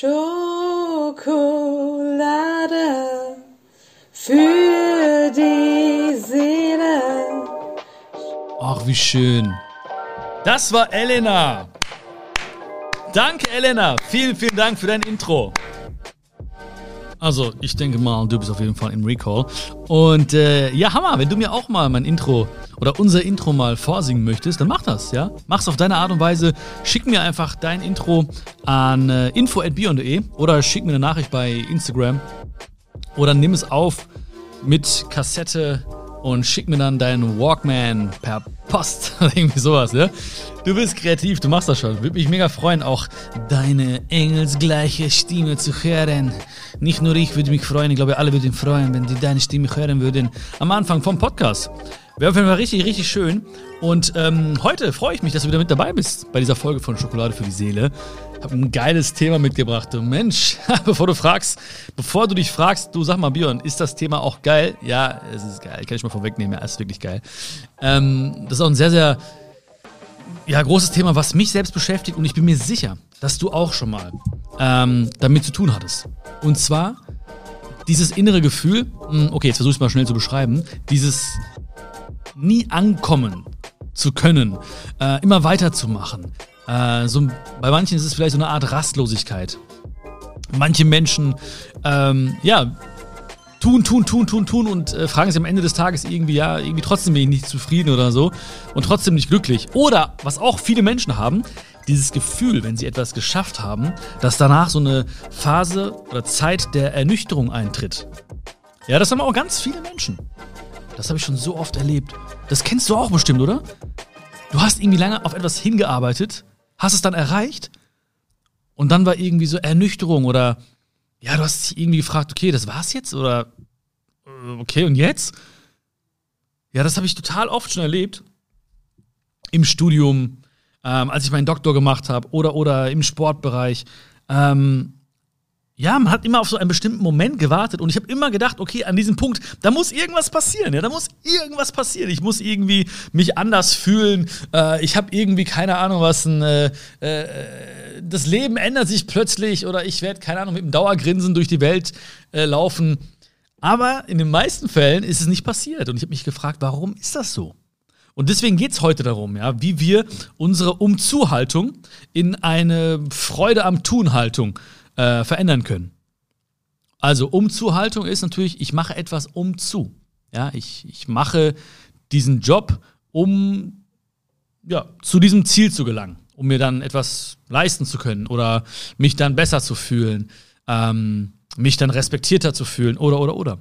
Schokolade für die Seele. Ach, wie schön. Das war Elena. Danke, Elena. Vielen, vielen Dank für dein Intro. Also, ich denke mal, du bist auf jeden Fall im Recall. Und äh, ja, Hammer, wenn du mir auch mal mein Intro oder unser Intro mal vorsingen möchtest, dann mach das, ja? Mach's auf deine Art und Weise. Schick mir einfach dein Intro an äh, info.bion.de oder schick mir eine Nachricht bei Instagram oder nimm es auf mit Kassette und schick mir dann deinen Walkman per Post oder irgendwie sowas, ja? Du bist kreativ, du machst das schon. Würde mich mega freuen, auch deine engelsgleiche Stimme zu hören. Nicht nur ich würde mich freuen, ich glaube, alle würden freuen, wenn die deine Stimme hören würden am Anfang vom Podcast. Wäre auf jeden Fall richtig, richtig schön. Und ähm, heute freue ich mich, dass du wieder mit dabei bist bei dieser Folge von Schokolade für die Seele. Ich habe ein geiles Thema mitgebracht. Du Mensch, bevor du fragst, bevor du dich fragst, du sag mal, Björn, ist das Thema auch geil? Ja, es ist geil. Kann ich mal vorwegnehmen. Ja, es ist wirklich geil. Ähm, das ist auch ein sehr, sehr ja, großes Thema, was mich selbst beschäftigt und ich bin mir sicher, dass du auch schon mal ähm, damit zu tun hattest. Und zwar dieses innere Gefühl, hm, okay, jetzt versuche ich es mal schnell zu beschreiben, dieses nie ankommen zu können, äh, immer weiterzumachen. Äh, so, bei manchen ist es vielleicht so eine Art Rastlosigkeit. Manche Menschen, ähm, ja, tun, tun, tun, tun, tun und äh, fragen sich am Ende des Tages irgendwie, ja, irgendwie trotzdem bin ich nicht zufrieden oder so und trotzdem nicht glücklich. Oder, was auch viele Menschen haben, dieses Gefühl, wenn sie etwas geschafft haben, dass danach so eine Phase oder Zeit der Ernüchterung eintritt. Ja, das haben auch ganz viele Menschen. Das habe ich schon so oft erlebt. Das kennst du auch bestimmt, oder? Du hast irgendwie lange auf etwas hingearbeitet, hast es dann erreicht und dann war irgendwie so Ernüchterung oder ja, du hast dich irgendwie gefragt, okay, das war's jetzt oder äh, okay, und jetzt? Ja, das habe ich total oft schon erlebt. Im Studium, ähm, als ich meinen Doktor gemacht habe oder, oder im Sportbereich. Ähm, ja, man hat immer auf so einen bestimmten Moment gewartet und ich habe immer gedacht, okay, an diesem Punkt, da muss irgendwas passieren, ja, da muss irgendwas passieren. Ich muss irgendwie mich anders fühlen. Äh, ich habe irgendwie keine Ahnung, was ein äh, äh, das Leben ändert sich plötzlich oder ich werde keine Ahnung mit einem Dauergrinsen durch die Welt äh, laufen. Aber in den meisten Fällen ist es nicht passiert und ich habe mich gefragt, warum ist das so? Und deswegen geht es heute darum, ja, wie wir unsere Umzuhaltung in eine Freude am Tun-Haltung äh, verändern können. Also Umzuhaltung ist natürlich, ich mache etwas umzu. Ja, ich, ich mache diesen Job, um ja, zu diesem Ziel zu gelangen, um mir dann etwas leisten zu können oder mich dann besser zu fühlen, ähm, mich dann respektierter zu fühlen oder oder oder.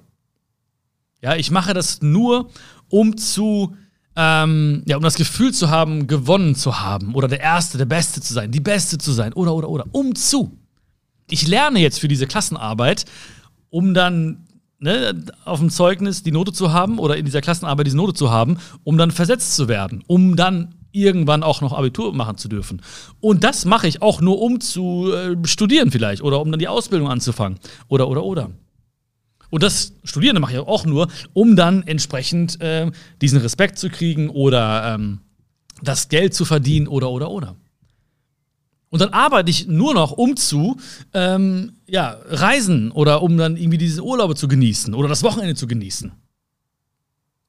Ja, ich mache das nur, um zu ähm, ja, um das Gefühl zu haben, gewonnen zu haben oder der Erste, der Beste zu sein, die Beste zu sein oder oder oder. Um zu ich lerne jetzt für diese Klassenarbeit, um dann ne, auf dem Zeugnis die Note zu haben oder in dieser Klassenarbeit diese Note zu haben, um dann versetzt zu werden, um dann irgendwann auch noch Abitur machen zu dürfen. Und das mache ich auch nur, um zu äh, studieren vielleicht oder um dann die Ausbildung anzufangen oder oder oder. Und das Studieren mache ich auch nur, um dann entsprechend äh, diesen Respekt zu kriegen oder ähm, das Geld zu verdienen oder oder oder. Und dann arbeite ich nur noch, um zu ähm, ja, reisen oder um dann irgendwie diese Urlaube zu genießen oder das Wochenende zu genießen.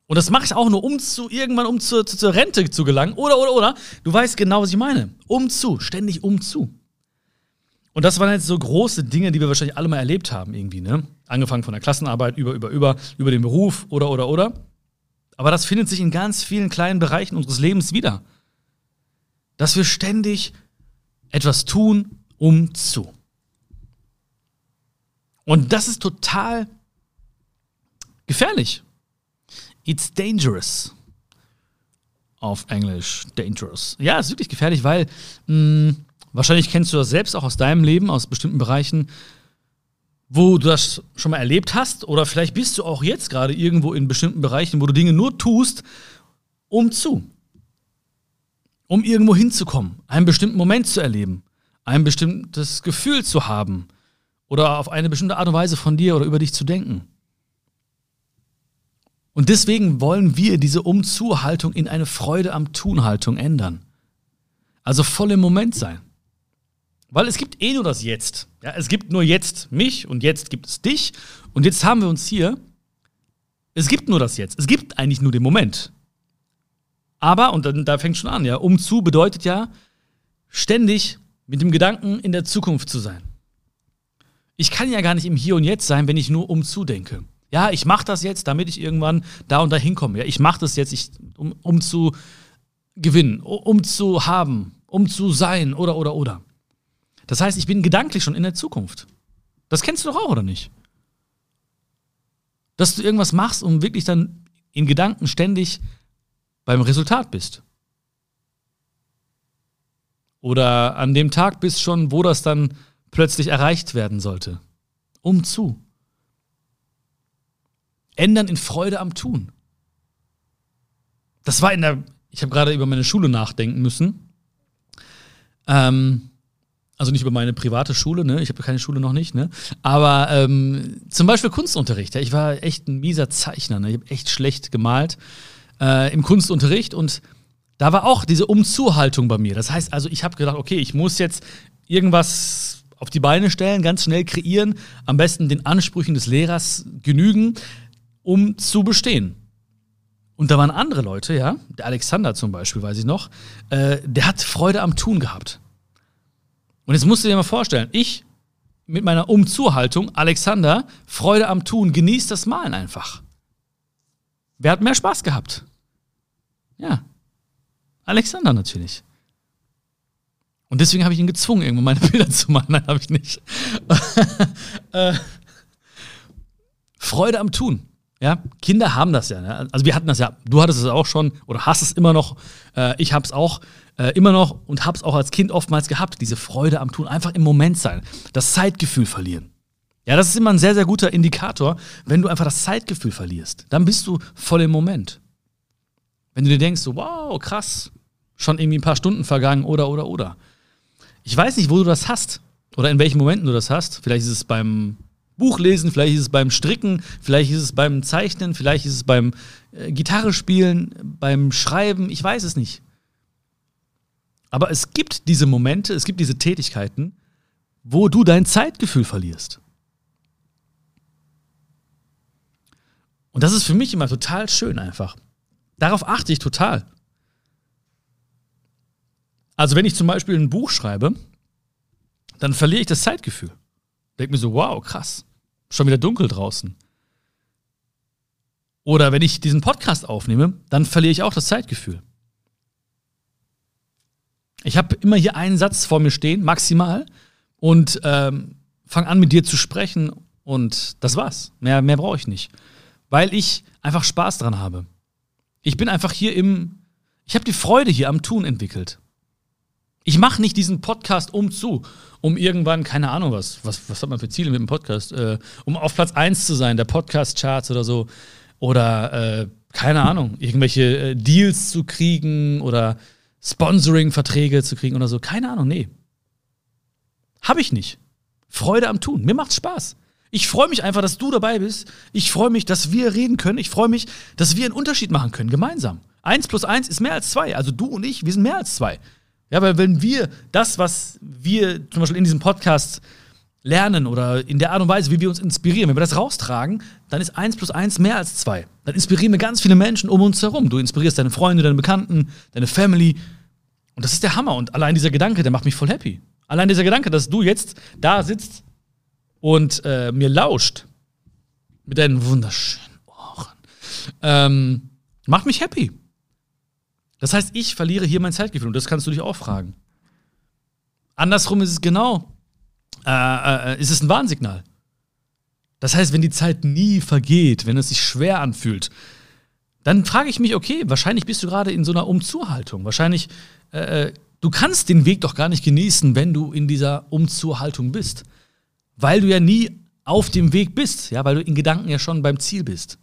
Und das mache ich auch nur, um zu irgendwann um zu, zu, zur Rente zu gelangen. Oder, oder, oder. Du weißt genau, was ich meine. Um zu, ständig um zu. Und das waren jetzt so große Dinge, die wir wahrscheinlich alle mal erlebt haben, irgendwie, ne? Angefangen von der Klassenarbeit über, über, über, über den Beruf oder, oder, oder. Aber das findet sich in ganz vielen kleinen Bereichen unseres Lebens wieder. Dass wir ständig etwas tun, um zu. Und das ist total gefährlich. It's dangerous. Auf Englisch, dangerous. Ja, es ist wirklich gefährlich, weil mh, hm, wahrscheinlich kennst du das selbst auch aus deinem Leben, aus bestimmten Bereichen, wo du das schon mal erlebt hast. Oder vielleicht bist du auch jetzt gerade irgendwo in bestimmten Bereichen, wo du Dinge nur tust, um zu um irgendwo hinzukommen, einen bestimmten Moment zu erleben, ein bestimmtes Gefühl zu haben oder auf eine bestimmte Art und Weise von dir oder über dich zu denken. Und deswegen wollen wir diese Umzuhaltung in eine Freude am Tun-Haltung ändern. Also voll im Moment sein. Weil es gibt eh nur das Jetzt. Ja, es gibt nur jetzt mich und jetzt gibt es dich. Und jetzt haben wir uns hier. Es gibt nur das Jetzt. Es gibt eigentlich nur den Moment. Aber, und dann, da fängt schon an, ja, umzu bedeutet ja, ständig mit dem Gedanken in der Zukunft zu sein. Ich kann ja gar nicht im Hier und Jetzt sein, wenn ich nur umzu denke. Ja, ich mache das jetzt, damit ich irgendwann da und da hinkomme. Ja, ich mache das jetzt, ich, um, um zu gewinnen, um zu haben, um zu sein oder oder oder. Das heißt, ich bin gedanklich schon in der Zukunft. Das kennst du doch auch, oder nicht? Dass du irgendwas machst und wirklich dann in Gedanken ständig beim Resultat bist. Oder an dem Tag bist schon, wo das dann plötzlich erreicht werden sollte. Umzu. Ändern in Freude am Tun. Das war in der, ich habe gerade über meine Schule nachdenken müssen. Ähm, also nicht über meine private Schule, ne? Ich habe keine Schule noch nicht, ne? Aber ähm, zum Beispiel Kunstunterricht. Ja? Ich war echt ein mieser Zeichner, ne? Ich habe echt schlecht gemalt äh, im Kunstunterricht und da war auch diese Umzuhaltung bei mir. Das heißt also, ich habe gedacht, okay, ich muss jetzt irgendwas auf die Beine stellen, ganz schnell kreieren, am besten den Ansprüchen des Lehrers genügen, um zu bestehen. Und da waren andere Leute, ja, der Alexander zum Beispiel, weiß ich noch, äh, der hat Freude am Tun gehabt. Und jetzt musst du dir mal vorstellen, ich mit meiner Umzuhaltung, Alexander, Freude am Tun, genießt das Malen einfach. Wer hat mehr Spaß gehabt? Ja, Alexander natürlich. Und deswegen habe ich ihn gezwungen, irgendwann meine Bilder zu machen. Nein, habe ich nicht. Äh, Freude am Tun. Ja, Kinder haben das ja. Ne? Also wir hatten das ja. Du hattest es auch schon oder hast es immer noch. Äh, ich habe es auch äh, immer noch und habe es auch als Kind oftmals gehabt. Diese Freude am Tun, einfach im Moment sein, das Zeitgefühl verlieren. Ja, das ist immer ein sehr sehr guter Indikator, wenn du einfach das Zeitgefühl verlierst. Dann bist du voll im Moment. Wenn du dir denkst, so, wow, krass, schon irgendwie ein paar Stunden vergangen oder oder oder. Ich weiß nicht, wo du das hast oder in welchen Momenten du das hast. Vielleicht ist es beim Buch lesen, vielleicht ist es beim Stricken, vielleicht ist es beim Zeichnen, vielleicht ist es beim äh, Gitarre spielen, beim Schreiben, ich weiß es nicht. Aber es gibt diese Momente, es gibt diese Tätigkeiten, wo du dein Zeitgefühl verlierst. Und das ist für mich immer total schön einfach. Darauf achte ich total. Also wenn ich zum Beispiel ein Buch schreibe, dann verliere ich das Zeitgefühl. Denke mir so, wow, krass schon wieder dunkel draußen. Oder wenn ich diesen Podcast aufnehme, dann verliere ich auch das Zeitgefühl. Ich habe immer hier einen Satz vor mir stehen, maximal, und ähm, fange an mit dir zu sprechen und das war's. Mehr, mehr brauche ich nicht. Weil ich einfach Spaß dran habe. Ich bin einfach hier im, ich habe die Freude hier am Tun entwickelt. Ich mache nicht diesen Podcast um zu, um irgendwann, keine Ahnung was, was, was hat man für Ziele mit dem Podcast, äh, um auf Platz 1 zu sein, der Podcast-Charts oder so. Oder, äh, keine Ahnung, irgendwelche äh, Deals zu kriegen oder Sponsoring-Verträge zu kriegen oder so. Keine Ahnung, nee. Habe ich nicht. Freude am Tun. Mir macht's Spaß. Ich freue mich einfach, dass du dabei bist. Ich freue mich, dass wir reden können. Ich freue mich, dass wir einen Unterschied machen können, gemeinsam. Eins plus eins ist mehr als zwei. Also du und ich, wir sind mehr als zwei. Ja, weil wenn wir das, was wir zum Beispiel in diesem Podcast lernen oder in der Art und Weise, wie wir uns inspirieren, wenn wir das raustragen, dann ist eins plus eins mehr als zwei. Dann inspirieren wir ganz viele Menschen um uns herum. Du inspirierst deine Freunde, deine Bekannten, deine Family. Und das ist der Hammer. Und allein dieser Gedanke, der macht mich voll happy. Allein dieser Gedanke, dass du jetzt da sitzt und äh, mir lauscht mit deinen wunderschönen Ohren, ähm, macht mich happy. Das heißt, ich verliere hier mein Zeitgefühl und das kannst du dich auch fragen. Andersrum ist es genau, äh, äh, ist es ein Warnsignal. Das heißt, wenn die Zeit nie vergeht, wenn es sich schwer anfühlt, dann frage ich mich, okay, wahrscheinlich bist du gerade in so einer Umzuhaltung. Wahrscheinlich, äh, äh, du kannst den Weg doch gar nicht genießen, wenn du in dieser Umzuhaltung bist. Weil du ja nie auf dem Weg bist, ja, weil du in Gedanken ja schon beim Ziel bist.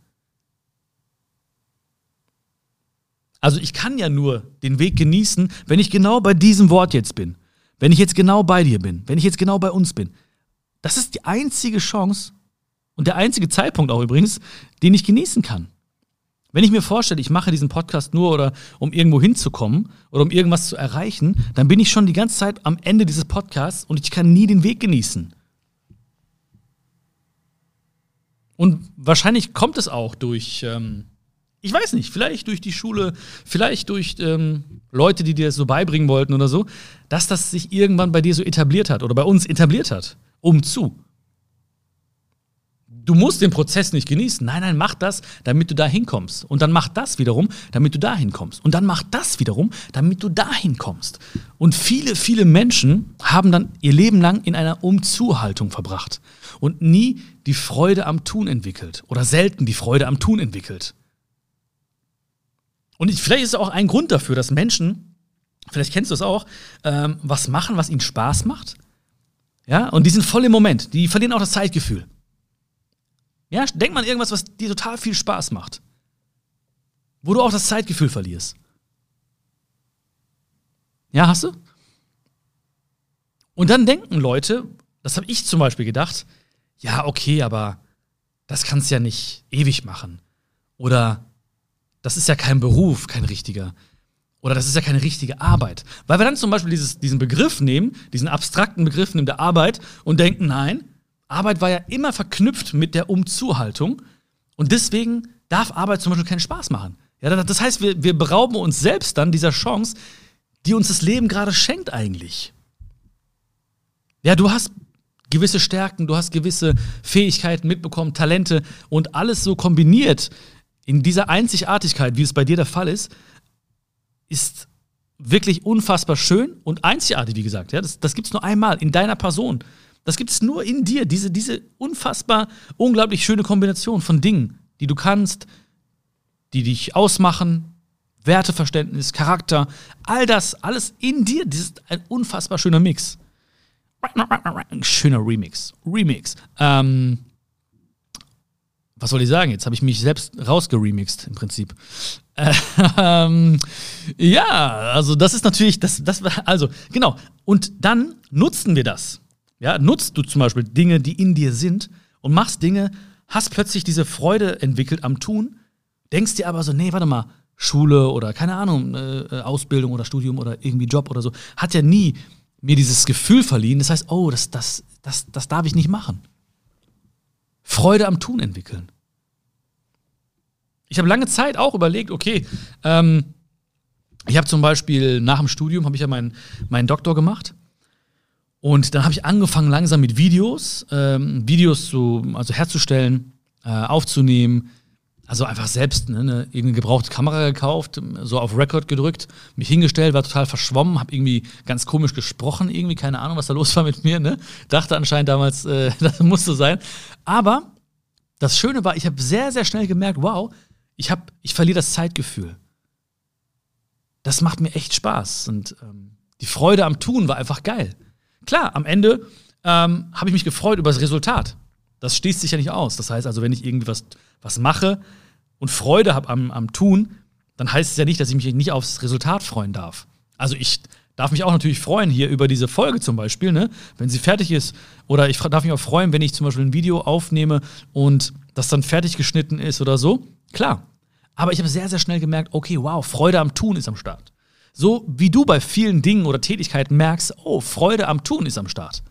Also ich kann ja nur den Weg genießen, wenn ich genau bei diesem Wort jetzt bin. Wenn ich jetzt genau bei dir bin. Wenn ich jetzt genau bei uns bin. Das ist die einzige Chance und der einzige Zeitpunkt auch übrigens, den ich genießen kann. Wenn ich mir vorstelle, ich mache diesen Podcast nur oder um irgendwo hinzukommen oder um irgendwas zu erreichen, dann bin ich schon die ganze Zeit am Ende dieses Podcasts und ich kann nie den Weg genießen. Und wahrscheinlich kommt es auch durch, ähm, ich weiß nicht, vielleicht durch die Schule, vielleicht durch ähm, Leute, die dir das so beibringen wollten oder so, dass das sich irgendwann bei dir so etabliert hat oder bei uns etabliert hat. Um zu. Du musst den Prozess nicht genießen. Nein, nein, mach das, damit du da hinkommst. Und dann mach das wiederum, damit du da hinkommst. Und dann mach das wiederum, damit du da hinkommst. Und viele, viele Menschen haben dann ihr Leben lang in einer Umzuhaltung verbracht und nie die Freude am Tun entwickelt oder selten die Freude am Tun entwickelt. Und vielleicht ist es auch ein Grund dafür, dass Menschen, vielleicht kennst du es auch, ähm, was machen, was ihnen Spaß macht. Ja, und die sind voll im Moment. Die verlieren auch das Zeitgefühl. Ja, denk mal an irgendwas, was dir total viel Spaß macht. Wo du auch das Zeitgefühl verlierst. Ja, hast du? Und dann denken Leute, das habe ich zum Beispiel gedacht, ja, okay, aber das kannst du ja nicht ewig machen. Oder das ist ja kein Beruf, kein richtiger. Oder das ist ja keine richtige Arbeit. Weil wir dann zum Beispiel dieses, diesen Begriff nehmen, diesen abstrakten Begriff nehmen der Arbeit und denken, nein, Arbeit war ja immer verknüpft mit der Umzuhaltung. Und deswegen darf Arbeit zum Beispiel keinen Spaß machen. Ja, das heißt, wir, wir berauben uns selbst dann dieser Chance, die uns das Leben gerade schenkt eigentlich. Ja, du hast gewisse Stärken, du hast gewisse Fähigkeiten mitbekommen, Talente und alles so kombiniert in dieser Einzigartigkeit, wie es bei dir der Fall ist, ist wirklich unfassbar schön und einzigartig, wie gesagt. Ja, das, das gibt es nur einmal in deiner Person. Das gibt es nur in dir, diese, diese unfassbar, unglaublich schöne Kombination von Dingen, die du kannst, die dich ausmachen, Werteverständnis, Charakter, all das, alles in dir, das ist ein unfassbar schöner Mix. Schöner Remix. Remix. Ähm, was soll ich sagen? Jetzt habe ich mich selbst rausgeremixed im Prinzip. Ähm, ja, also das ist natürlich, das, das also genau. Und dann nutzen wir das. Ja, nutzt du zum Beispiel Dinge, die in dir sind und machst Dinge, hast plötzlich diese Freude entwickelt am Tun, denkst dir aber so, nee, warte mal, Schule oder keine Ahnung, äh, Ausbildung oder Studium oder irgendwie Job oder so, hat ja nie mir dieses Gefühl verliehen. Das heißt, oh, das, das, das, das darf ich nicht machen. Freude am Tun entwickeln. Ich habe lange Zeit auch überlegt, okay, ähm, ich habe zum Beispiel nach dem Studium habe ich ja meinen, meinen Doktor gemacht. Und dann habe ich angefangen langsam mit Videos, ähm, Videos zu, also herzustellen, äh, aufzunehmen, also einfach selbst ne, eine, irgendeine gebrauchte Kamera gekauft, so auf Record gedrückt, mich hingestellt, war total verschwommen, habe irgendwie ganz komisch gesprochen, irgendwie keine Ahnung, was da los war mit mir. Ne? Dachte anscheinend damals, äh, das musste sein. Aber das Schöne war, ich habe sehr, sehr schnell gemerkt, wow, ich, hab, ich verliere das Zeitgefühl. Das macht mir echt Spaß. Und ähm, die Freude am Tun war einfach geil. Klar, am Ende ähm, habe ich mich gefreut über das Resultat. Das schließt sich ja nicht aus. Das heißt also, wenn ich irgendwie was, was mache und Freude habe am, am Tun, dann heißt es ja nicht, dass ich mich nicht aufs Resultat freuen darf. Also ich darf mich auch natürlich freuen hier über diese Folge zum Beispiel, ne? wenn sie fertig ist. Oder ich darf mich auch freuen, wenn ich zum Beispiel ein Video aufnehme und das dann fertig geschnitten ist oder so. Klar. Aber ich habe sehr, sehr schnell gemerkt, okay, wow, Freude am Tun ist am Start. So wie du bei vielen Dingen oder Tätigkeiten merkst, oh, Freude am Tun ist am Start.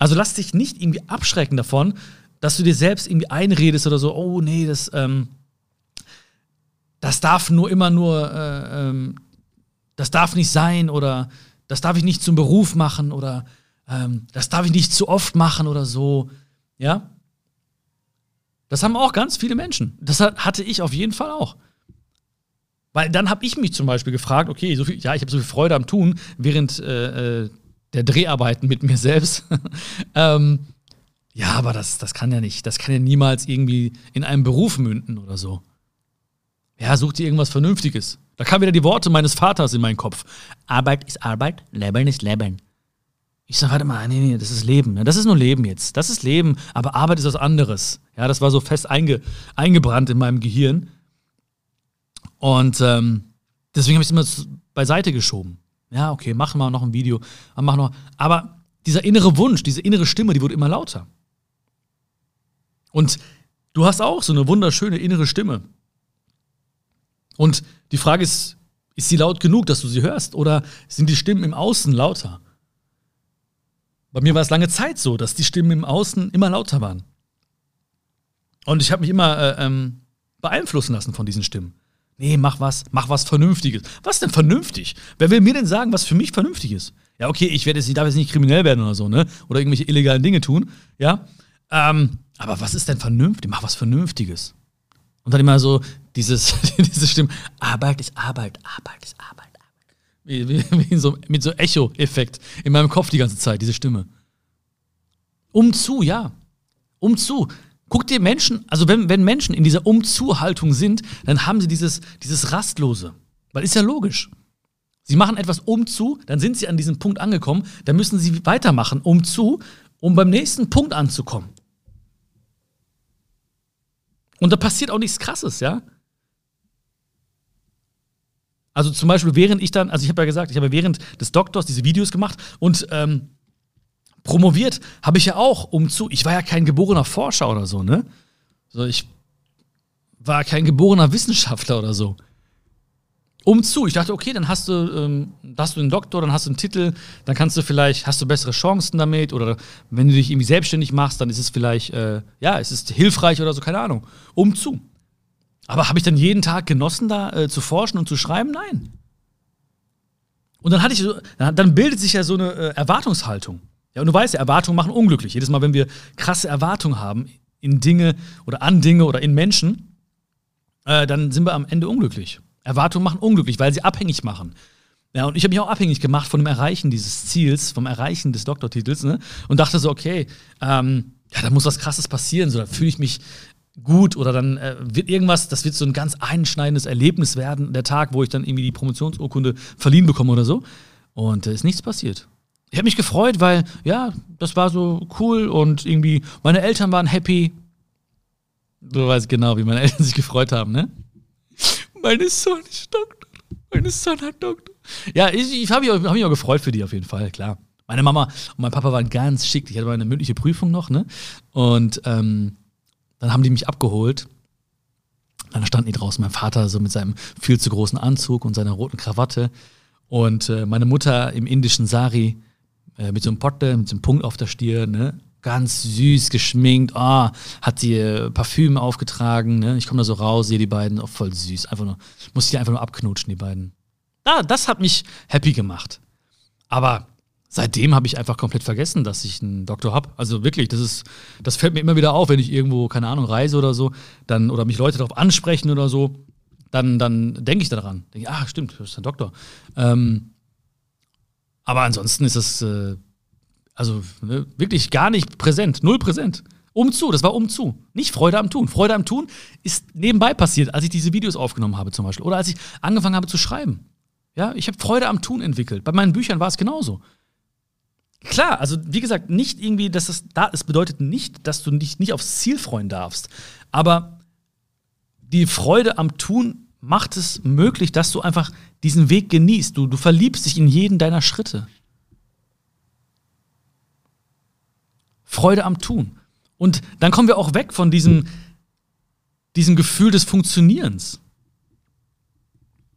Also lass dich nicht irgendwie abschrecken davon, dass du dir selbst irgendwie einredest oder so, oh nee, das, ähm, das darf nur immer nur, äh, ähm, das darf nicht sein oder das darf ich nicht zum Beruf machen oder ähm, das darf ich nicht zu oft machen oder so. Ja? Das haben auch ganz viele Menschen. Das hatte ich auf jeden Fall auch. Weil dann habe ich mich zum Beispiel gefragt, okay, so viel, ja, ich habe so viel Freude am Tun, während äh, äh der Dreharbeiten mit mir selbst. ähm, ja, aber das, das kann ja nicht, das kann ja niemals irgendwie in einem Beruf münden oder so. Ja, such dir irgendwas Vernünftiges. Da kamen wieder die Worte meines Vaters in meinen Kopf. Arbeit ist Arbeit, Leben ist Leben. Ich sag, warte mal, nee, nee, das ist Leben. Ne? Das ist nur Leben jetzt. Das ist Leben, aber Arbeit ist was anderes. Ja, das war so fest einge, eingebrannt in meinem Gehirn. Und ähm, deswegen habe ich es immer beiseite geschoben. Ja, okay, machen wir noch ein Video, machen noch. Aber dieser innere Wunsch, diese innere Stimme, die wurde immer lauter. Und du hast auch so eine wunderschöne innere Stimme. Und die Frage ist, ist sie laut genug, dass du sie hörst? Oder sind die Stimmen im Außen lauter? Bei mir war es lange Zeit so, dass die Stimmen im Außen immer lauter waren. Und ich habe mich immer äh, ähm, beeinflussen lassen von diesen Stimmen. Nee, mach was, mach was Vernünftiges. Was denn vernünftig? Wer will mir denn sagen, was für mich vernünftig ist? Ja, okay, ich werde jetzt, ich darf jetzt nicht kriminell werden oder so, ne? Oder irgendwelche illegalen Dinge tun, ja? Ähm, aber was ist denn vernünftig? Mach was Vernünftiges. Und dann immer so dieses, diese Stimme, Arbeit ist Arbeit, Arbeit ist Arbeit, Arbeit. Wie, wie, wie so, mit so Echo-Effekt in meinem Kopf die ganze Zeit, diese Stimme. Umzu, ja. Umzu. Guck dir Menschen, also wenn, wenn Menschen in dieser Umzu-Haltung sind, dann haben sie dieses, dieses Rastlose. Weil ist ja logisch. Sie machen etwas umzu, dann sind sie an diesem Punkt angekommen, dann müssen sie weitermachen umzu, um beim nächsten Punkt anzukommen. Und da passiert auch nichts Krasses, ja. Also zum Beispiel, während ich dann, also ich habe ja gesagt, ich habe während des Doktors diese Videos gemacht und ähm, promoviert habe ich ja auch umzu. Ich war ja kein geborener Forscher oder so, ne? So, ich war kein geborener Wissenschaftler oder so umzu. Ich dachte, okay, dann hast du, ähm, hast du einen Doktor, dann hast du einen Titel, dann kannst du vielleicht, hast du bessere Chancen damit oder wenn du dich irgendwie selbstständig machst, dann ist es vielleicht, äh, ja, es ist hilfreich oder so, keine Ahnung. Umzu. Aber habe ich dann jeden Tag genossen, da äh, zu forschen und zu schreiben? Nein. Und dann hatte ich so, dann bildet sich ja so eine äh, Erwartungshaltung. Ja, und du weißt ja, Erwartungen machen unglücklich. Jedes Mal, wenn wir krasse Erwartungen haben in Dinge oder an Dinge oder in Menschen, äh, dann sind wir am Ende unglücklich. Erwartungen machen unglücklich, weil sie abhängig machen. Ja, und ich habe mich auch abhängig gemacht von dem Erreichen dieses Ziels, vom Erreichen des Doktortitels, ne? Und dachte so, okay, ähm, ja, da muss was krasses passieren, so, da fühle ich mich gut oder dann äh, wird irgendwas, das wird so ein ganz einschneidendes Erlebnis werden, der Tag, wo ich dann irgendwie die Promotionsurkunde verliehen bekomme oder so. Und da äh, ist nichts passiert. Ich habe mich gefreut, weil, ja, das war so cool und irgendwie meine Eltern waren happy. Du weißt genau, wie meine Eltern sich gefreut haben, ne? Meine Sohn ist Doktor. Meine Sohn hat Doktor. Ja, ich, ich habe mich, hab mich auch gefreut für die auf jeden Fall, klar. Meine Mama und mein Papa waren ganz schick. Ich hatte mal eine mündliche Prüfung noch, ne? Und ähm, dann haben die mich abgeholt. Dann standen die draußen, mein Vater so mit seinem viel zu großen Anzug und seiner roten Krawatte. Und äh, meine Mutter im indischen Sari äh, mit so einem Potte, mit so einem Punkt auf der Stirn, ne? ganz süß geschminkt, oh, hat sie äh, Parfüm aufgetragen, ne? Ich komme da so raus, sehe die beiden, oh, voll süß, einfach nur, muss ich die einfach nur abknutschen, die beiden. Ah, das hat mich happy gemacht. Aber seitdem habe ich einfach komplett vergessen, dass ich einen Doktor habe. Also wirklich, das ist, das fällt mir immer wieder auf, wenn ich irgendwo, keine Ahnung, reise oder so, dann, oder mich Leute darauf ansprechen oder so, dann, dann denke ich daran. Denke, ah, stimmt, du bist ein Doktor. Ähm, aber ansonsten ist das äh, also ne, wirklich gar nicht präsent, null präsent. Umzu, das war umzu. Nicht Freude am Tun. Freude am Tun ist nebenbei passiert, als ich diese Videos aufgenommen habe zum Beispiel. Oder als ich angefangen habe zu schreiben. Ja, ich habe Freude am Tun entwickelt. Bei meinen Büchern war es genauso. Klar, also wie gesagt, nicht irgendwie, dass es da ist, bedeutet nicht, dass du dich nicht aufs Ziel freuen darfst. Aber die Freude am Tun macht es möglich, dass du einfach diesen Weg genießt. Du, du verliebst dich in jeden deiner Schritte. Freude am Tun. Und dann kommen wir auch weg von diesem, diesem Gefühl des Funktionierens.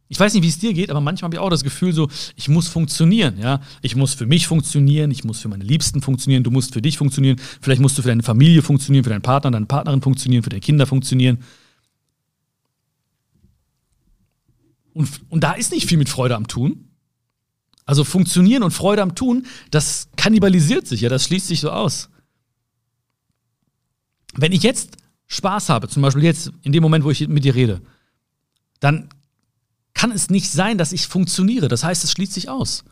Ich weiß nicht, wie es dir geht, aber manchmal habe ich auch das Gefühl, so, ich muss funktionieren, ja. Ich muss für mich funktionieren, ich muss für meine Liebsten funktionieren, du musst für dich funktionieren, vielleicht musst du für deine Familie funktionieren, für deinen Partner, deine Partnerin funktionieren, für deine Kinder funktionieren. Und, und da ist nicht viel mit Freude am Tun. Also funktionieren und Freude am Tun, das kannibalisiert sich, ja, das schließt sich so aus wenn ich jetzt Spaß habe, zum Beispiel jetzt in dem Moment, wo ich mit dir rede, dann kann es nicht sein, dass ich funktioniere. Das heißt, es schließt sich aus.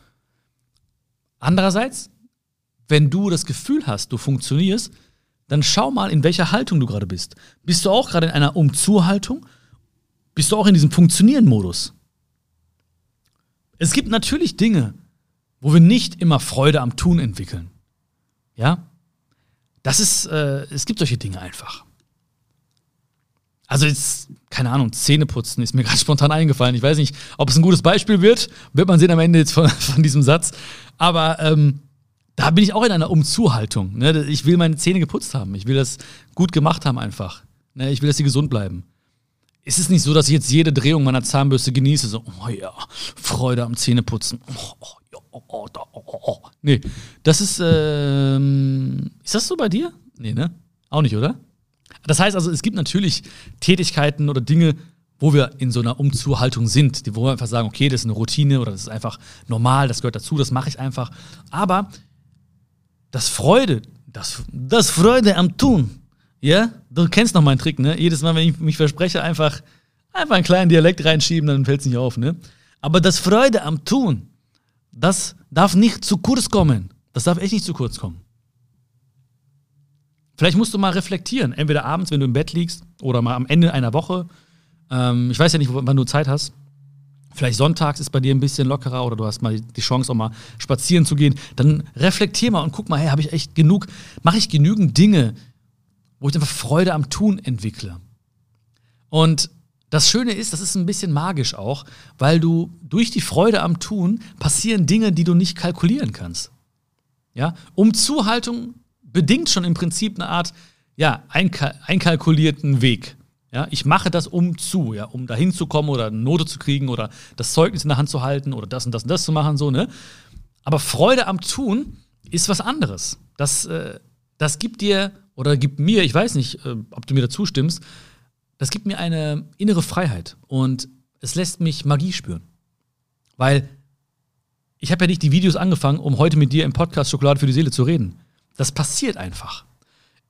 Andererseits, wenn du das Gefühl hast, du funktionierst, dann schau mal, in welcher Haltung du gerade bist. Bist du auch gerade in einer Umzuhaltung? Bist du auch in diesem Funktionieren-Modus? Es gibt natürlich Dinge, wo wir nicht immer Freude am Tun entwickeln. Ja? Das ist, äh, es gibt solche Dinge einfach. Also jetzt, keine Ahnung, Zähneputzen ist mir gerade spontan eingefallen. Ich weiß nicht, ob es ein gutes Beispiel wird. Wird man sehen am Ende jetzt von, von diesem Satz. Aber ähm, da bin ich auch in einer Umzuhaltung. Ne? Ich will meine Zähne geputzt haben. Ich will das gut gemacht haben einfach. Ne? Ich will, dass sie gesund bleiben. Ist es nicht so, dass ich jetzt jede Drehung meiner Zahnbürste genieße, so, oh ja, Freude am Zähneputzen. Oh, oh, ja, oh, oh, oh, oh, oh. Nee, das ist, ähm, ist das so bei dir? Nee, ne? Auch nicht, oder? Das heißt also, es gibt natürlich Tätigkeiten oder Dinge, wo wir in so einer Umzuhaltung sind, wo wir einfach sagen, okay, das ist eine Routine oder das ist einfach normal, das gehört dazu, das mache ich einfach. Aber das Freude, das, das Freude am Tun, ja, du kennst noch meinen Trick, ne? Jedes Mal, wenn ich mich verspreche, einfach, einfach einen kleinen Dialekt reinschieben, dann fällt es nicht auf, ne? Aber das Freude am Tun, das darf nicht zu kurz kommen. Das darf echt nicht zu kurz kommen. Vielleicht musst du mal reflektieren, entweder abends, wenn du im Bett liegst, oder mal am Ende einer Woche. Ähm, ich weiß ja nicht, wann du Zeit hast. Vielleicht sonntags ist bei dir ein bisschen lockerer oder du hast mal die Chance, auch mal spazieren zu gehen. Dann reflektier mal und guck mal, hey, habe ich echt genug, mache ich genügend Dinge, wo ich einfach Freude am Tun entwickle. Und das Schöne ist, das ist ein bisschen magisch auch, weil du durch die Freude am Tun passieren Dinge, die du nicht kalkulieren kannst. Ja, Umzuhaltung bedingt schon im Prinzip eine Art ja, einkal einkalkulierten Weg. Ja, ich mache das um zu, ja, um dahin zu kommen oder eine Note zu kriegen oder das Zeugnis in der Hand zu halten oder das und das und das zu machen, so, ne? Aber Freude am Tun ist was anderes. Das, äh, das gibt dir oder gibt mir, ich weiß nicht, äh, ob du mir dazu stimmst, das gibt mir eine innere Freiheit und es lässt mich Magie spüren. Weil ich habe ja nicht die Videos angefangen, um heute mit dir im Podcast Schokolade für die Seele zu reden. Das passiert einfach.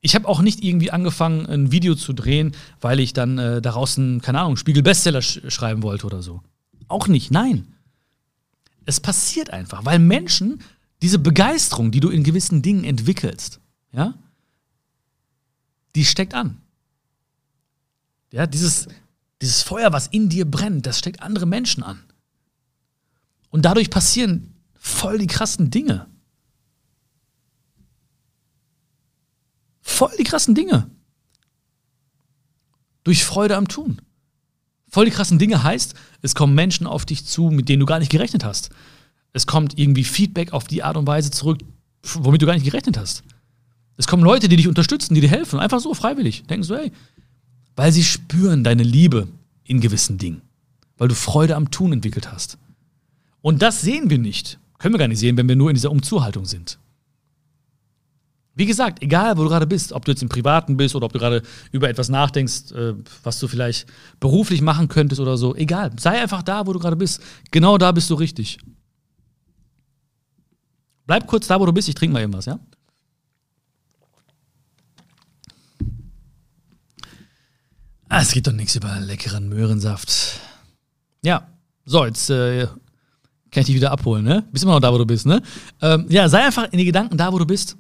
Ich habe auch nicht irgendwie angefangen, ein Video zu drehen, weil ich dann äh, daraus einen, keine Ahnung, Spiegel-Bestseller sch schreiben wollte oder so. Auch nicht, nein. Es passiert einfach, weil Menschen diese Begeisterung, die du in gewissen Dingen entwickelst, ja, die steckt an. Ja, dieses, dieses Feuer, was in dir brennt, das steckt andere Menschen an. Und dadurch passieren voll die krassen Dinge. Voll die krassen Dinge. Durch Freude am Tun. Voll die krassen Dinge heißt, es kommen Menschen auf dich zu, mit denen du gar nicht gerechnet hast. Es kommt irgendwie Feedback auf die Art und Weise zurück, womit du gar nicht gerechnet hast. Es kommen Leute, die dich unterstützen, die dir helfen, einfach so freiwillig. Denken so, hey, weil sie spüren deine Liebe in gewissen Dingen, weil du Freude am Tun entwickelt hast. Und das sehen wir nicht, können wir gar nicht sehen, wenn wir nur in dieser Umzuhaltung sind. Wie gesagt, egal wo du gerade bist, ob du jetzt im Privaten bist oder ob du gerade über etwas nachdenkst, äh, was du vielleicht beruflich machen könntest oder so, egal. Sei einfach da, wo du gerade bist. Genau da bist du richtig. Bleib kurz da, wo du bist. Ich trinke mal irgendwas, ja? Ah, es geht doch nichts über leckeren Möhrensaft. Ja, so, jetzt äh, kann ich dich wieder abholen, ne? Bist immer noch da, wo du bist, ne? Ähm, ja, sei einfach in den Gedanken da, wo du bist.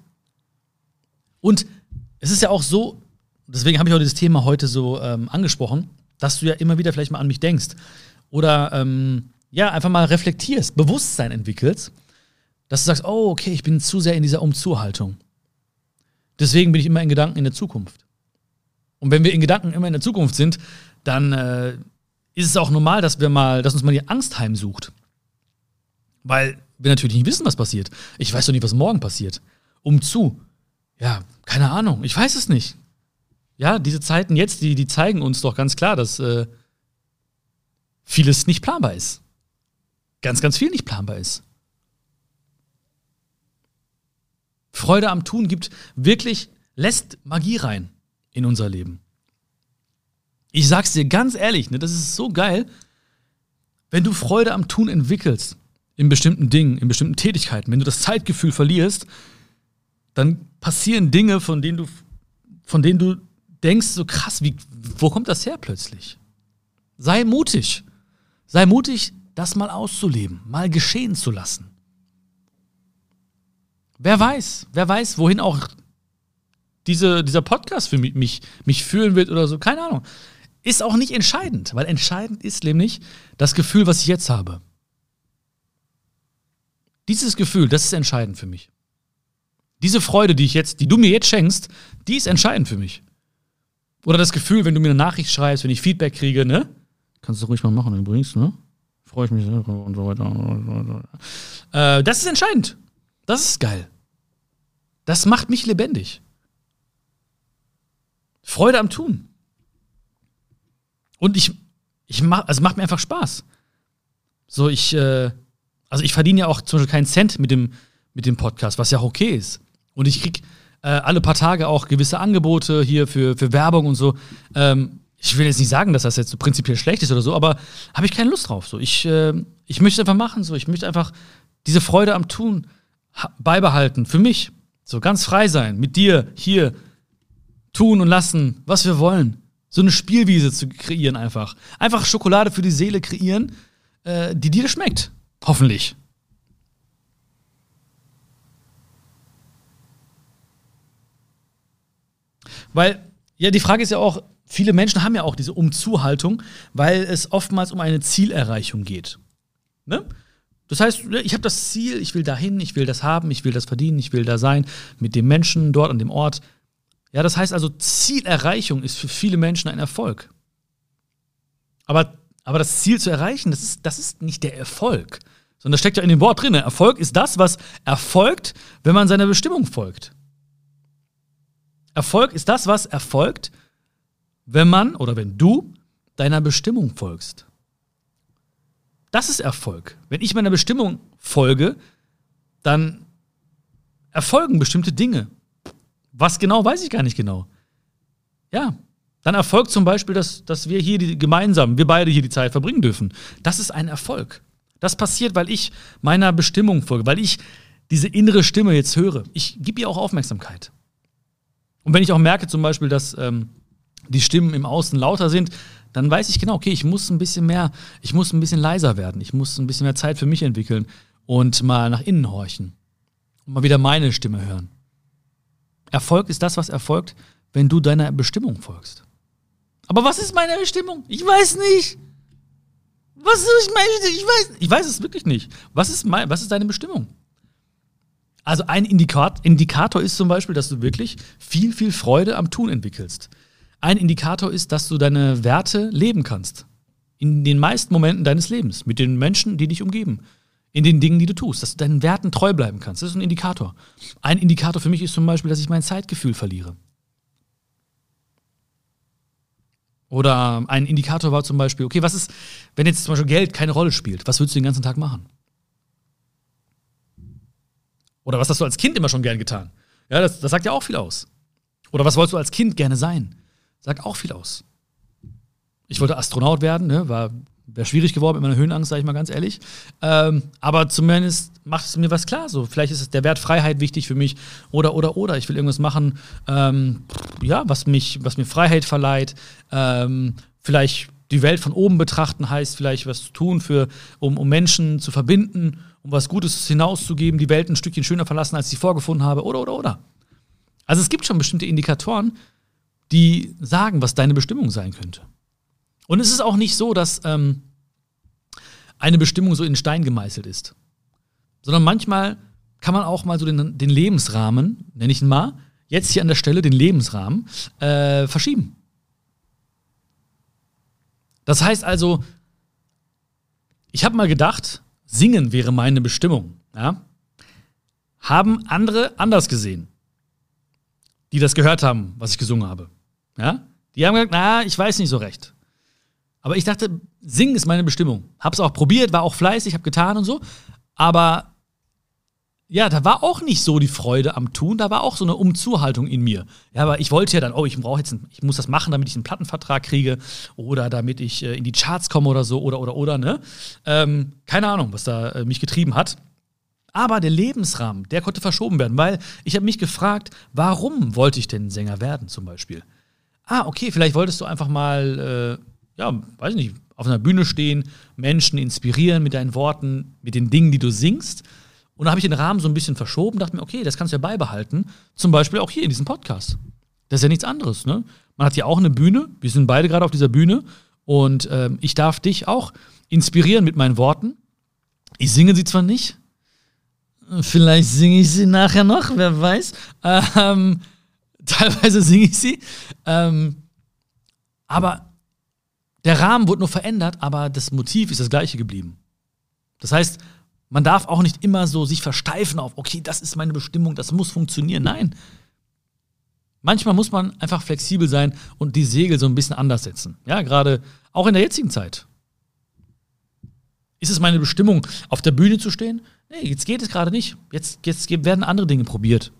Und es ist ja auch so, deswegen habe ich auch dieses Thema heute so ähm, angesprochen, dass du ja immer wieder vielleicht mal an mich denkst. Oder ähm, ja, einfach mal reflektierst, Bewusstsein entwickelst, dass du sagst, oh, okay, ich bin zu sehr in dieser Umzuhaltung. Deswegen bin ich immer in Gedanken in der Zukunft. Und wenn wir in Gedanken immer in der Zukunft sind, dann äh, ist es auch normal, dass wir mal, dass uns mal die Angst heimsucht. Weil wir natürlich nicht wissen, was passiert. Ich weiß doch nicht, was morgen passiert. Umzu. Ja, keine Ahnung. Ich weiß es nicht. Ja, diese Zeiten jetzt, die, die zeigen uns doch ganz klar, dass äh, vieles nicht planbar ist. Ganz, ganz viel nicht planbar ist. Freude am Tun gibt wirklich, lässt Magie rein in unser Leben. Ich sag's dir ganz ehrlich, ne, das ist so geil, wenn du Freude am Tun entwickelst, in bestimmten Dingen, in bestimmten Tätigkeiten, wenn du das Zeitgefühl verlierst, dann passieren Dinge, von denen du, von denen du denkst, so krass, wie, wo kommt das her plötzlich? Sei mutig. Sei mutig, das mal auszuleben, mal geschehen zu lassen. Wer weiß, wer weiß, wohin auch diese, dieser Podcast für mich, mich, mich fühlen wird oder so, keine Ahnung. Ist auch nicht entscheidend, weil entscheidend ist nämlich das Gefühl, was ich jetzt habe. Dieses Gefühl, das ist entscheidend für mich. Diese Freude, die ich jetzt, die du mir jetzt schenkst, die ist entscheidend für mich. Oder das Gefühl, wenn du mir eine Nachricht schreibst, wenn ich Feedback kriege, ne? Kannst du ruhig mal machen übrigens, ne? Freue ich mich sehr und so weiter. Äh, das ist entscheidend. Das ist geil. Das macht mich lebendig. Freude am Tun. Und ich, ich mach, also macht mir einfach Spaß. So, ich, äh, also ich verdiene ja auch zum Beispiel keinen Cent mit dem, mit dem Podcast, was ja auch okay ist. Und ich krieg äh, alle paar Tage auch gewisse Angebote hier für, für Werbung und so. Ähm, ich will jetzt nicht sagen, dass das jetzt so prinzipiell schlecht ist oder so, aber habe ich keine Lust drauf. So, ich, äh, ich möchte einfach machen, so, ich möchte einfach diese Freude am Tun beibehalten für mich. So ganz frei sein, mit dir hier tun und lassen, was wir wollen. So eine Spielwiese zu kreieren einfach. Einfach Schokolade für die Seele kreieren, äh, die dir schmeckt. Hoffentlich. Weil, ja, die Frage ist ja auch, viele Menschen haben ja auch diese Umzuhaltung, weil es oftmals um eine Zielerreichung geht. Ne? Das heißt, ich habe das Ziel, ich will dahin, ich will das haben, ich will das verdienen, ich will da sein, mit dem Menschen dort an dem Ort. Ja, das heißt also, Zielerreichung ist für viele Menschen ein Erfolg. Aber, aber das Ziel zu erreichen, das ist, das ist nicht der Erfolg, sondern das steckt ja in dem Wort drin. Erfolg ist das, was erfolgt, wenn man seiner Bestimmung folgt. Erfolg ist das, was erfolgt, wenn man oder wenn du deiner Bestimmung folgst. Das ist Erfolg. Wenn ich meiner Bestimmung folge, dann erfolgen bestimmte Dinge. Was genau, weiß ich gar nicht genau. Ja, dann erfolgt zum Beispiel, dass, dass wir hier die, gemeinsam, wir beide hier die Zeit verbringen dürfen. Das ist ein Erfolg. Das passiert, weil ich meiner Bestimmung folge, weil ich diese innere Stimme jetzt höre. Ich gebe ihr auch Aufmerksamkeit. Und wenn ich auch merke zum Beispiel, dass ähm, die Stimmen im Außen lauter sind, dann weiß ich genau, okay, ich muss ein bisschen mehr, ich muss ein bisschen leiser werden. Ich muss ein bisschen mehr Zeit für mich entwickeln und mal nach innen horchen. Und mal wieder meine Stimme hören. Erfolg ist das, was erfolgt, wenn du deiner Bestimmung folgst. Aber was ist meine Bestimmung? Ich weiß nicht. Was ist meine Ich weiß, ich weiß es wirklich nicht. Was ist, mein, was ist deine Bestimmung? Also ein Indikator ist zum Beispiel, dass du wirklich viel, viel Freude am Tun entwickelst. Ein Indikator ist, dass du deine Werte leben kannst. In den meisten Momenten deines Lebens, mit den Menschen, die dich umgeben, in den Dingen, die du tust, dass du deinen Werten treu bleiben kannst. Das ist ein Indikator. Ein Indikator für mich ist zum Beispiel, dass ich mein Zeitgefühl verliere. Oder ein Indikator war zum Beispiel, okay, was ist, wenn jetzt zum Beispiel Geld keine Rolle spielt, was würdest du den ganzen Tag machen? Oder was hast du als Kind immer schon gern getan? Ja, das, das sagt ja auch viel aus. Oder was wolltest du als Kind gerne sein? Sagt auch viel aus. Ich wollte Astronaut werden, ne? war wäre schwierig geworden mit meiner Höhenangst, sage ich mal ganz ehrlich. Ähm, aber zumindest macht es mir was klar. So, vielleicht ist der Wert Freiheit wichtig für mich oder oder oder. Ich will irgendwas machen, ähm, ja, was mich, was mir Freiheit verleiht. Ähm, vielleicht die Welt von oben betrachten heißt, vielleicht was zu tun für, um, um Menschen zu verbinden, um was Gutes hinauszugeben, die Welt ein Stückchen schöner verlassen, als ich sie vorgefunden habe, oder oder oder. Also es gibt schon bestimmte Indikatoren, die sagen, was deine Bestimmung sein könnte. Und es ist auch nicht so, dass ähm, eine Bestimmung so in Stein gemeißelt ist. Sondern manchmal kann man auch mal so den, den Lebensrahmen, nenne ich ihn mal, jetzt hier an der Stelle den Lebensrahmen, äh, verschieben. Das heißt also, ich habe mal gedacht, singen wäre meine Bestimmung. Ja? Haben andere anders gesehen, die das gehört haben, was ich gesungen habe. Ja? Die haben gesagt, na, ich weiß nicht so recht. Aber ich dachte, singen ist meine Bestimmung. Hab's auch probiert, war auch fleißig, hab getan und so. Aber ja, da war auch nicht so die Freude am Tun, da war auch so eine Umzuhaltung in mir. Ja, aber ich wollte ja dann, oh, ich brauche jetzt, einen, ich muss das machen, damit ich einen Plattenvertrag kriege oder damit ich äh, in die Charts komme oder so oder oder oder ne. Ähm, keine Ahnung, was da äh, mich getrieben hat. Aber der Lebensrahmen, der konnte verschoben werden, weil ich habe mich gefragt, warum wollte ich denn Sänger werden zum Beispiel? Ah, okay, vielleicht wolltest du einfach mal äh, ja, weiß nicht, auf einer Bühne stehen, Menschen inspirieren mit deinen Worten, mit den Dingen, die du singst. Und da habe ich den Rahmen so ein bisschen verschoben, dachte mir, okay, das kannst du ja beibehalten. Zum Beispiel auch hier in diesem Podcast. Das ist ja nichts anderes, ne? Man hat ja auch eine Bühne, wir sind beide gerade auf dieser Bühne und ähm, ich darf dich auch inspirieren mit meinen Worten. Ich singe sie zwar nicht, vielleicht singe ich sie nachher noch, wer weiß. Ähm, teilweise singe ich sie. Ähm, aber der Rahmen wurde nur verändert, aber das Motiv ist das gleiche geblieben. Das heißt, man darf auch nicht immer so sich versteifen auf, okay, das ist meine Bestimmung, das muss funktionieren. Nein. Manchmal muss man einfach flexibel sein und die Segel so ein bisschen anders setzen. Ja, gerade auch in der jetzigen Zeit. Ist es meine Bestimmung, auf der Bühne zu stehen? Nee, jetzt geht es gerade nicht. Jetzt, jetzt werden andere Dinge probiert.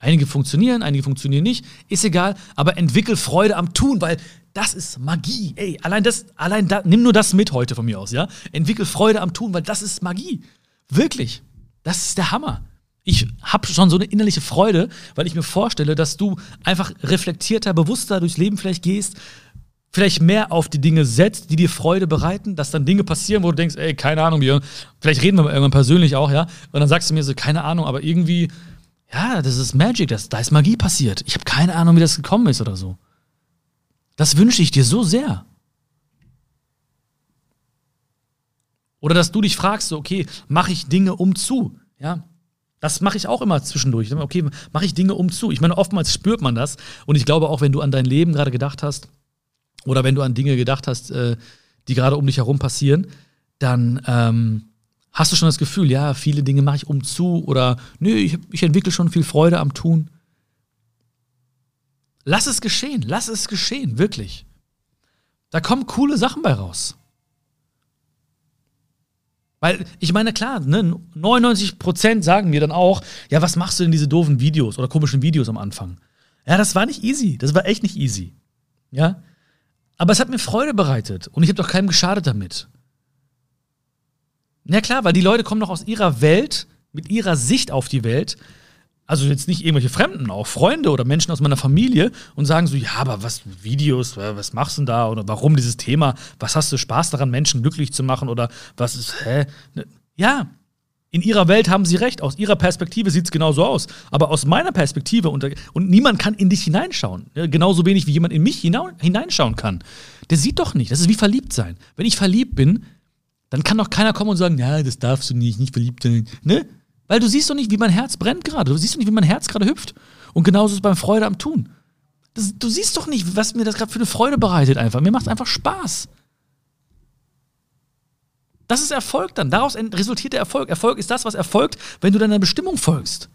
Einige funktionieren, einige funktionieren nicht. Ist egal, aber entwickel Freude am Tun, weil das ist Magie. Ey, allein das, allein da, nimm nur das mit heute von mir aus, ja? Entwickel Freude am Tun, weil das ist Magie. Wirklich. Das ist der Hammer. Ich habe schon so eine innerliche Freude, weil ich mir vorstelle, dass du einfach reflektierter, bewusster durchs Leben vielleicht gehst, vielleicht mehr auf die Dinge setzt, die dir Freude bereiten, dass dann Dinge passieren, wo du denkst, ey, keine Ahnung, Björn, vielleicht reden wir irgendwann persönlich auch, ja, und dann sagst du mir so, keine Ahnung, aber irgendwie, ja, das ist Magic, das, da ist Magie passiert. Ich habe keine Ahnung, wie das gekommen ist oder so. Das wünsche ich dir so sehr. Oder dass du dich fragst, so, okay, mache ich Dinge um zu? Ja, das mache ich auch immer zwischendurch. Okay, mache ich Dinge um zu? Ich meine, oftmals spürt man das. Und ich glaube auch, wenn du an dein Leben gerade gedacht hast, oder wenn du an Dinge gedacht hast, äh, die gerade um dich herum passieren, dann ähm, hast du schon das Gefühl, ja, viele Dinge mache ich um zu oder nö, ich, ich entwickle schon viel Freude am Tun. Lass es geschehen, lass es geschehen, wirklich. Da kommen coole Sachen bei raus. Weil ich meine, klar, ne, 99% sagen mir dann auch, ja, was machst du denn diese doofen Videos oder komischen Videos am Anfang? Ja, das war nicht easy. Das war echt nicht easy. Ja. Aber es hat mir Freude bereitet und ich habe doch keinem geschadet damit. Ja klar, weil die Leute kommen doch aus ihrer Welt, mit ihrer Sicht auf die Welt, also jetzt nicht irgendwelche Fremden, auch Freunde oder Menschen aus meiner Familie und sagen so, ja, aber was Videos, was machst du denn da oder warum dieses Thema, was hast du Spaß daran, Menschen glücklich zu machen oder was ist, hä? Ne, ja, in ihrer Welt haben sie recht. Aus ihrer Perspektive sieht es genauso aus. Aber aus meiner Perspektive, und, und niemand kann in dich hineinschauen. Ja, genauso wenig wie jemand in mich hineinschauen kann. Der sieht doch nicht. Das ist wie verliebt sein. Wenn ich verliebt bin, dann kann doch keiner kommen und sagen, ja, das darfst du nicht, nicht verliebt sein. Ne? Weil du siehst doch nicht, wie mein Herz brennt gerade. Du siehst doch nicht, wie mein Herz gerade hüpft. Und genauso ist es beim Freude am Tun. Das, du siehst doch nicht, was mir das gerade für eine Freude bereitet einfach. Mir macht es einfach Spaß. Das ist Erfolg dann. Daraus resultiert der Erfolg. Erfolg ist das, was erfolgt, wenn du deiner Bestimmung folgst.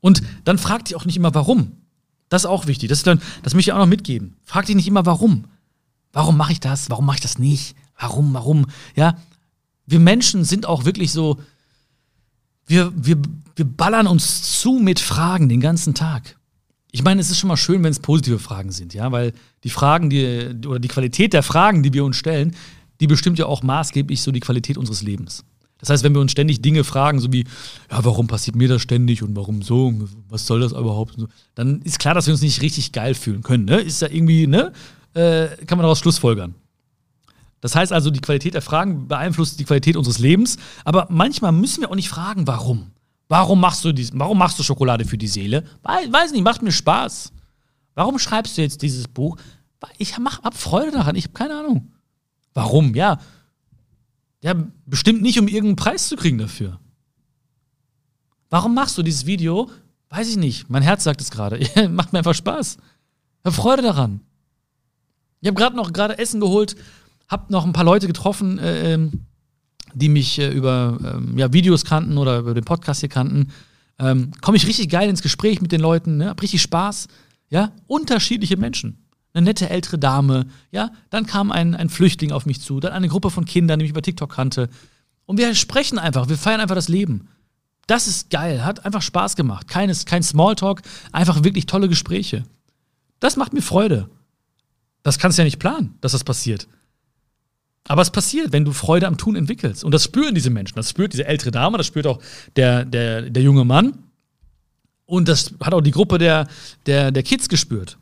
Und dann frag dich auch nicht immer, warum. Das ist auch wichtig. Das, dann, das möchte ich auch noch mitgeben. Frag dich nicht immer, warum. Warum mache ich das? Warum mache ich das nicht? Warum, warum? Ja, wir Menschen sind auch wirklich so, wir, wir, wir ballern uns zu mit Fragen den ganzen Tag. Ich meine, es ist schon mal schön, wenn es positive Fragen sind, ja, weil die Fragen, die, oder die Qualität der Fragen, die wir uns stellen, die bestimmt ja auch maßgeblich so die Qualität unseres Lebens. Das heißt, wenn wir uns ständig Dinge fragen, so wie, ja, warum passiert mir das ständig und warum so, was soll das überhaupt, dann ist klar, dass wir uns nicht richtig geil fühlen können. Ne? Ist ja irgendwie, ne? Äh, kann man daraus schlussfolgern. Das heißt also, die Qualität der Fragen beeinflusst die Qualität unseres Lebens, aber manchmal müssen wir auch nicht fragen, warum. Warum machst du, dies, warum machst du Schokolade für die Seele? Weiß nicht, macht mir Spaß. Warum schreibst du jetzt dieses Buch? Ich mach, hab Freude daran, ich habe keine Ahnung. Warum? Ja. Ja, bestimmt nicht, um irgendeinen Preis zu kriegen dafür. Warum machst du dieses Video? Weiß ich nicht. Mein Herz sagt es gerade. Macht mir einfach Spaß. Ich habe Freude daran. Ich habe gerade noch gerade Essen geholt, habe noch ein paar Leute getroffen, äh, ähm, die mich äh, über ähm, ja, Videos kannten oder über den Podcast hier kannten, ähm, komme ich richtig geil ins Gespräch mit den Leuten, ne? hab richtig Spaß. Ja, unterschiedliche Menschen. Eine nette ältere Dame, ja, dann kam ein, ein Flüchtling auf mich zu, dann eine Gruppe von Kindern, die mich über TikTok kannte. Und wir sprechen einfach, wir feiern einfach das Leben. Das ist geil, hat einfach Spaß gemacht. Keines, kein Smalltalk, einfach wirklich tolle Gespräche. Das macht mir Freude. Das kannst du ja nicht planen, dass das passiert. Aber es passiert, wenn du Freude am Tun entwickelst. Und das spüren diese Menschen. Das spürt diese ältere Dame, das spürt auch der, der, der junge Mann. Und das hat auch die Gruppe der, der, der Kids gespürt.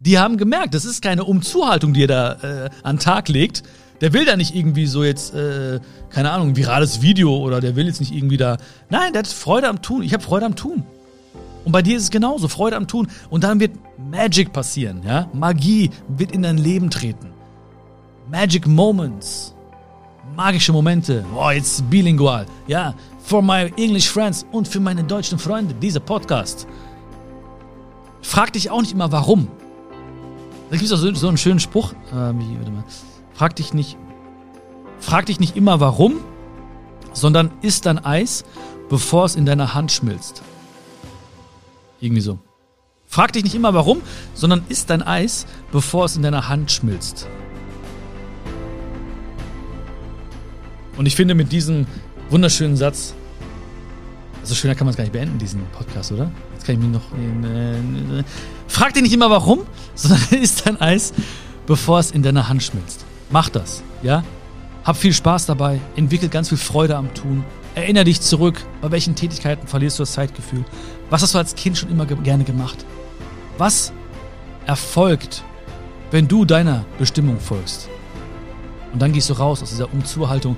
Die haben gemerkt, das ist keine Umzuhaltung, die er da äh, an den Tag legt. Der will da nicht irgendwie so jetzt, äh, keine Ahnung, virales Video oder der will jetzt nicht irgendwie da. Nein, der hat Freude am Tun. Ich habe Freude am Tun. Und bei dir ist es genauso, Freude am Tun. Und dann wird Magic passieren, ja? Magie wird in dein Leben treten. Magic Moments. Magische Momente. Boah, jetzt bilingual. Ja, for my English friends und für meine deutschen Freunde, dieser Podcast. Frag dich auch nicht immer, warum. Da gibt es auch so, so, einen schönen Spruch. Äh, wie, warte mal. Frag dich nicht. Frag dich nicht immer warum, sondern isst dein Eis, bevor es in deiner Hand schmilzt. Irgendwie so. Frag dich nicht immer warum, sondern isst dein Eis, bevor es in deiner Hand schmilzt. Und ich finde mit diesem wunderschönen Satz, also schöner kann man es gar nicht beenden, diesen Podcast, oder? Jetzt kann ich mich noch. Äh, äh, frag dich nicht immer warum, sondern isst dein Eis, bevor es in deiner Hand schmilzt. Mach das, ja? Hab viel Spaß dabei, entwickel ganz viel Freude am Tun. Erinner dich zurück, bei welchen Tätigkeiten verlierst du das Zeitgefühl? Was hast du als Kind schon immer ge gerne gemacht? Was erfolgt, wenn du deiner Bestimmung folgst? Und dann gehst du raus aus dieser Umzuhaltung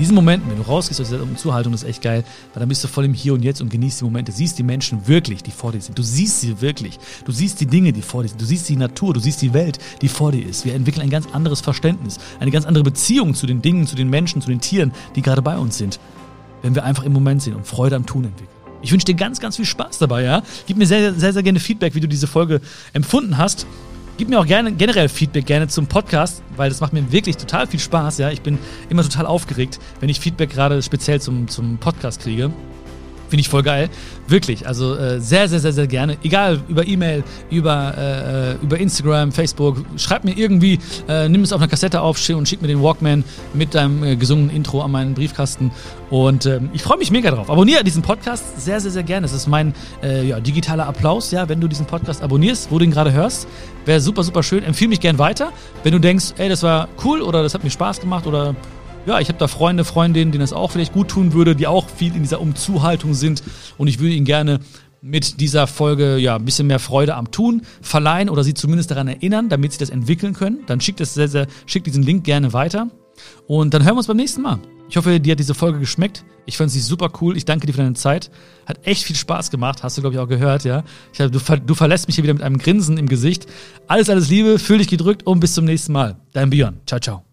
diesen Momenten, wenn du rausgehst aus dieser Umzuhaltung, das ist echt geil, weil dann bist du voll im Hier und Jetzt und genießt die Momente, siehst die Menschen wirklich, die vor dir sind. Du siehst sie wirklich. Du siehst die Dinge, die vor dir sind. Du siehst die Natur, du siehst die Welt, die vor dir ist. Wir entwickeln ein ganz anderes Verständnis, eine ganz andere Beziehung zu den Dingen, zu den Menschen, zu den Tieren, die gerade bei uns sind, wenn wir einfach im Moment sind und Freude am Tun entwickeln. Ich wünsche dir ganz, ganz viel Spaß dabei, ja. Gib mir sehr, sehr, sehr gerne Feedback, wie du diese Folge empfunden hast. Gib mir auch gerne generell Feedback gerne zum Podcast, weil das macht mir wirklich total viel Spaß. Ja, ich bin immer total aufgeregt, wenn ich Feedback gerade speziell zum, zum Podcast kriege. Finde ich voll geil. Wirklich. Also äh, sehr, sehr, sehr, sehr gerne. Egal, über E-Mail, über, äh, über Instagram, Facebook. Schreib mir irgendwie, äh, nimm es auf einer Kassette auf und schick mir den Walkman mit deinem äh, gesungenen Intro an meinen Briefkasten. Und ähm, ich freue mich mega drauf. Abonniere diesen Podcast sehr, sehr, sehr gerne. Es ist mein äh, ja, digitaler Applaus, ja, wenn du diesen Podcast abonnierst, wo du ihn gerade hörst. Wäre super, super schön. Empfehle mich gern weiter. Wenn du denkst, ey, das war cool oder das hat mir Spaß gemacht oder ja, ich habe da Freunde, Freundinnen, denen das auch vielleicht gut tun würde, die auch viel in dieser Umzuhaltung sind. Und ich würde ihnen gerne mit dieser Folge ja ein bisschen mehr Freude am Tun verleihen oder sie zumindest daran erinnern, damit sie das entwickeln können. Dann schickt es sehr, sehr, schickt diesen Link gerne weiter. Und dann hören wir uns beim nächsten Mal. Ich hoffe, dir hat diese Folge geschmeckt. Ich fand sie super cool. Ich danke dir für deine Zeit. Hat echt viel Spaß gemacht. Hast du, glaube ich, auch gehört, ja? Ich du, du verlässt mich hier wieder mit einem Grinsen im Gesicht. Alles, alles Liebe. Fühl dich gedrückt und bis zum nächsten Mal. Dein Björn. Ciao, ciao.